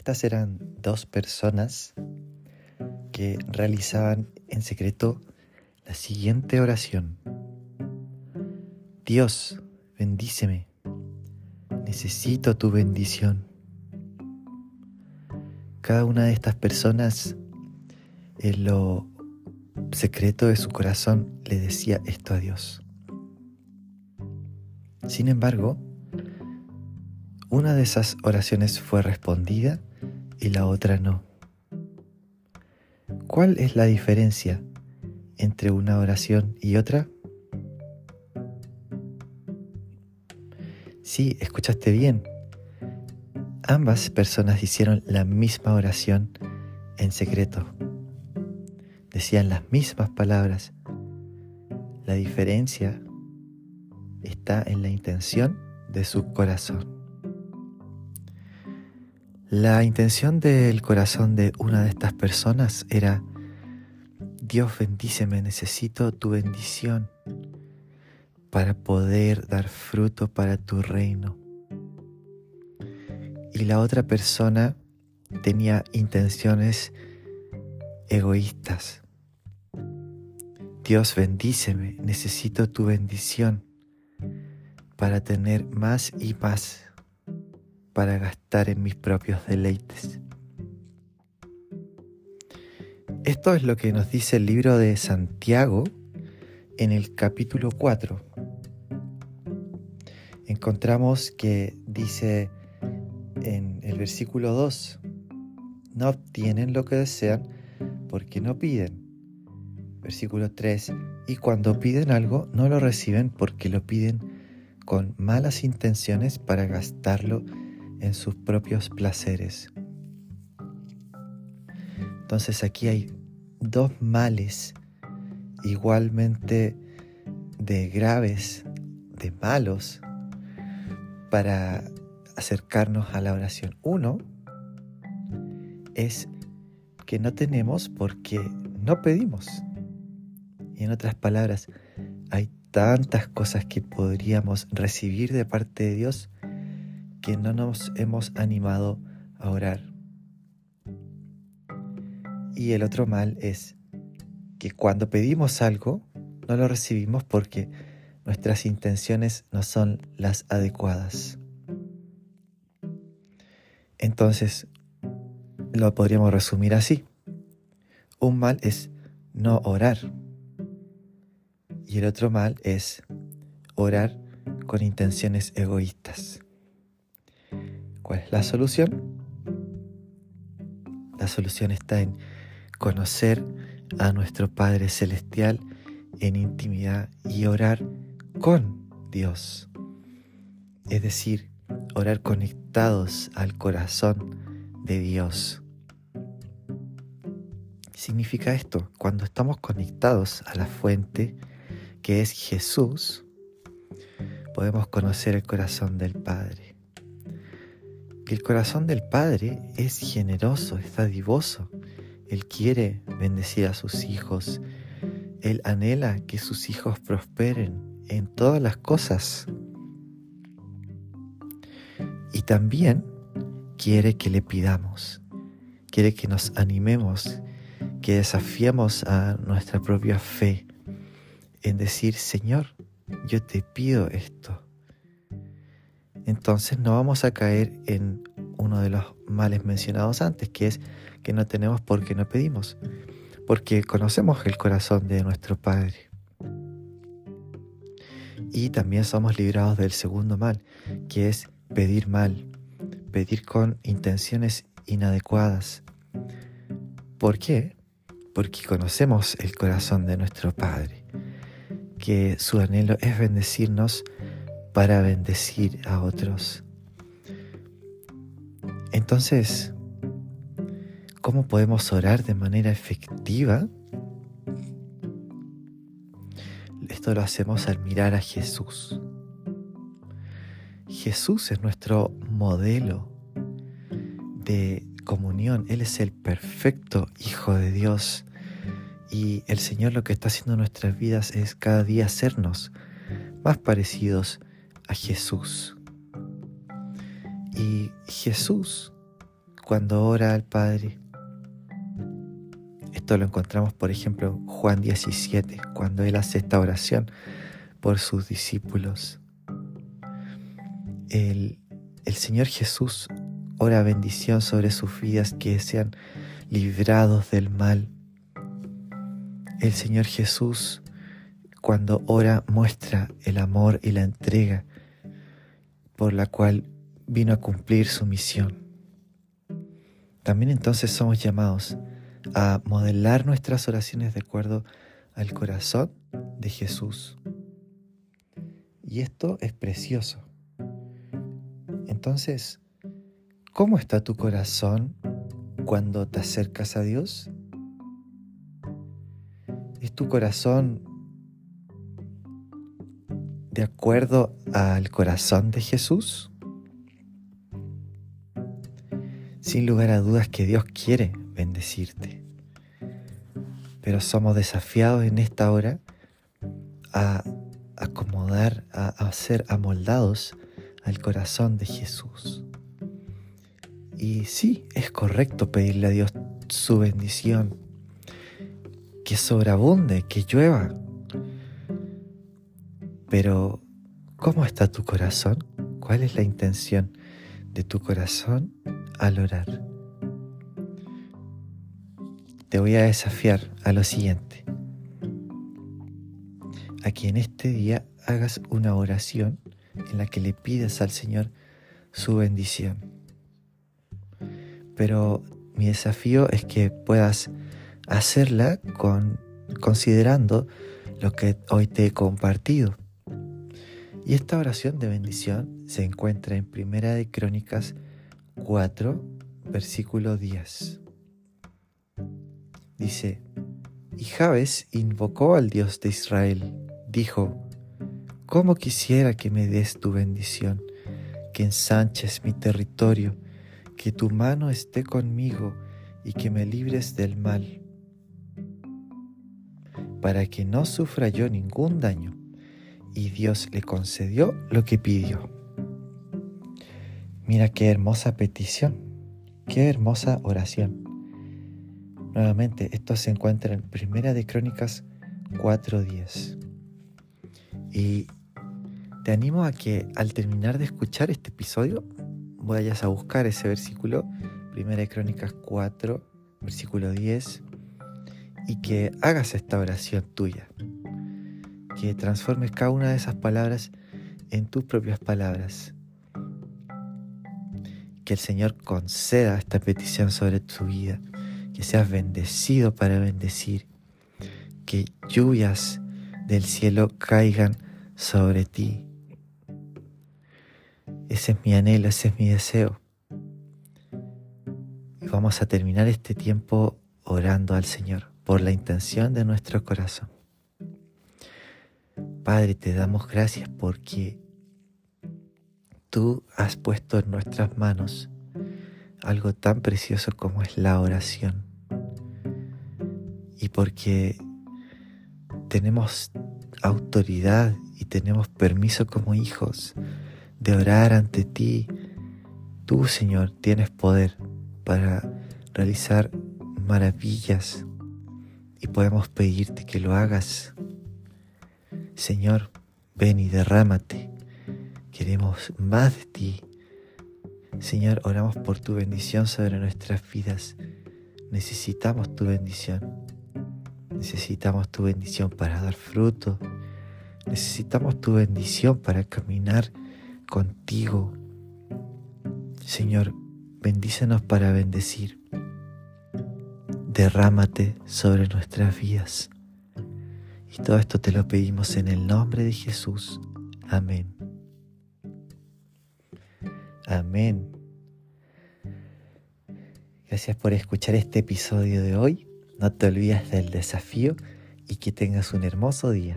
Estas eran dos personas que realizaban en secreto la siguiente oración. Dios, bendíceme. Necesito tu bendición. Cada una de estas personas en lo secreto de su corazón le decía esto a Dios. Sin embargo, una de esas oraciones fue respondida y la otra no. ¿Cuál es la diferencia entre una oración y otra? Sí, escuchaste bien. Ambas personas hicieron la misma oración en secreto. Decían las mismas palabras. La diferencia está en la intención de su corazón. La intención del corazón de una de estas personas era, Dios bendíceme, necesito tu bendición para poder dar fruto para tu reino. Y la otra persona tenía intenciones egoístas. Dios bendíceme, necesito tu bendición para tener más y más para gastar en mis propios deleites. Esto es lo que nos dice el libro de Santiago en el capítulo 4 encontramos que dice en el versículo 2, no obtienen lo que desean porque no piden. Versículo 3, y cuando piden algo no lo reciben porque lo piden con malas intenciones para gastarlo en sus propios placeres. Entonces aquí hay dos males igualmente de graves, de malos, para acercarnos a la oración. Uno es que no tenemos porque no pedimos. Y en otras palabras, hay tantas cosas que podríamos recibir de parte de Dios que no nos hemos animado a orar. Y el otro mal es que cuando pedimos algo, no lo recibimos porque nuestras intenciones no son las adecuadas. Entonces, lo podríamos resumir así. Un mal es no orar. Y el otro mal es orar con intenciones egoístas. ¿Cuál es la solución? La solución está en conocer a nuestro Padre Celestial en intimidad y orar con Dios. Es decir, orar conectados al corazón de Dios. Significa esto, cuando estamos conectados a la fuente que es Jesús, podemos conocer el corazón del Padre. El corazón del Padre es generoso, es dadivoso. Él quiere bendecir a sus hijos. Él anhela que sus hijos prosperen en todas las cosas. Y también quiere que le pidamos, quiere que nos animemos, que desafiemos a nuestra propia fe en decir, Señor, yo te pido esto. Entonces no vamos a caer en uno de los males mencionados antes, que es que no tenemos porque no pedimos, porque conocemos el corazón de nuestro Padre. Y también somos librados del segundo mal, que es pedir mal, pedir con intenciones inadecuadas. ¿Por qué? Porque conocemos el corazón de nuestro Padre, que su anhelo es bendecirnos para bendecir a otros. Entonces, ¿cómo podemos orar de manera efectiva? Esto lo hacemos al mirar a Jesús. Jesús es nuestro modelo de comunión. Él es el perfecto Hijo de Dios. Y el Señor lo que está haciendo en nuestras vidas es cada día hacernos más parecidos a Jesús. Y Jesús, cuando ora al Padre. Esto lo encontramos, por ejemplo, Juan 17, cuando Él hace esta oración por sus discípulos. El, el Señor Jesús ora bendición sobre sus vidas que sean librados del mal. El Señor Jesús, cuando ora, muestra el amor y la entrega por la cual vino a cumplir su misión. También entonces somos llamados a modelar nuestras oraciones de acuerdo al corazón de Jesús. Y esto es precioso. Entonces, ¿cómo está tu corazón cuando te acercas a Dios? ¿Es tu corazón de acuerdo al corazón de Jesús? Sin lugar a dudas que Dios quiere bendecirte, pero somos desafiados en esta hora a acomodar, a, a ser amoldados al corazón de Jesús. Y sí, es correcto pedirle a Dios su bendición, que sobreabunde, que llueva. Pero, ¿cómo está tu corazón? ¿Cuál es la intención de tu corazón al orar? Te voy a desafiar a lo siguiente, a que en este día hagas una oración en la que le pides al Señor su bendición pero mi desafío es que puedas hacerla con, considerando lo que hoy te he compartido. Y esta oración de bendición se encuentra en Primera de Crónicas 4, versículo 10. Dice, y Jabes invocó al Dios de Israel, dijo, ¿cómo quisiera que me des tu bendición, que ensanches mi territorio, que tu mano esté conmigo y que me libres del mal, para que no sufra yo ningún daño. Y Dios le concedió lo que pidió. Mira qué hermosa petición, qué hermosa oración. Nuevamente, esto se encuentra en Primera de Crónicas 4.10. Y te animo a que al terminar de escuchar este episodio vayas a buscar ese versículo, Primera de Crónicas 4, versículo 10, y que hagas esta oración tuya. Que transformes cada una de esas palabras en tus propias palabras. Que el Señor conceda esta petición sobre tu vida. Que seas bendecido para bendecir. Que lluvias del cielo caigan sobre ti ese es mi anhelo, ese es mi deseo. Y vamos a terminar este tiempo orando al Señor por la intención de nuestro corazón. Padre, te damos gracias porque tú has puesto en nuestras manos algo tan precioso como es la oración. Y porque tenemos autoridad y tenemos permiso como hijos de orar ante ti. Tú, Señor, tienes poder para realizar maravillas y podemos pedirte que lo hagas. Señor, ven y derrámate. Queremos más de ti. Señor, oramos por tu bendición sobre nuestras vidas. Necesitamos tu bendición. Necesitamos tu bendición para dar fruto. Necesitamos tu bendición para caminar contigo. Señor, bendícenos para bendecir. Derrámate sobre nuestras vidas. Y todo esto te lo pedimos en el nombre de Jesús. Amén. Amén. Gracias por escuchar este episodio de hoy. No te olvides del desafío y que tengas un hermoso día.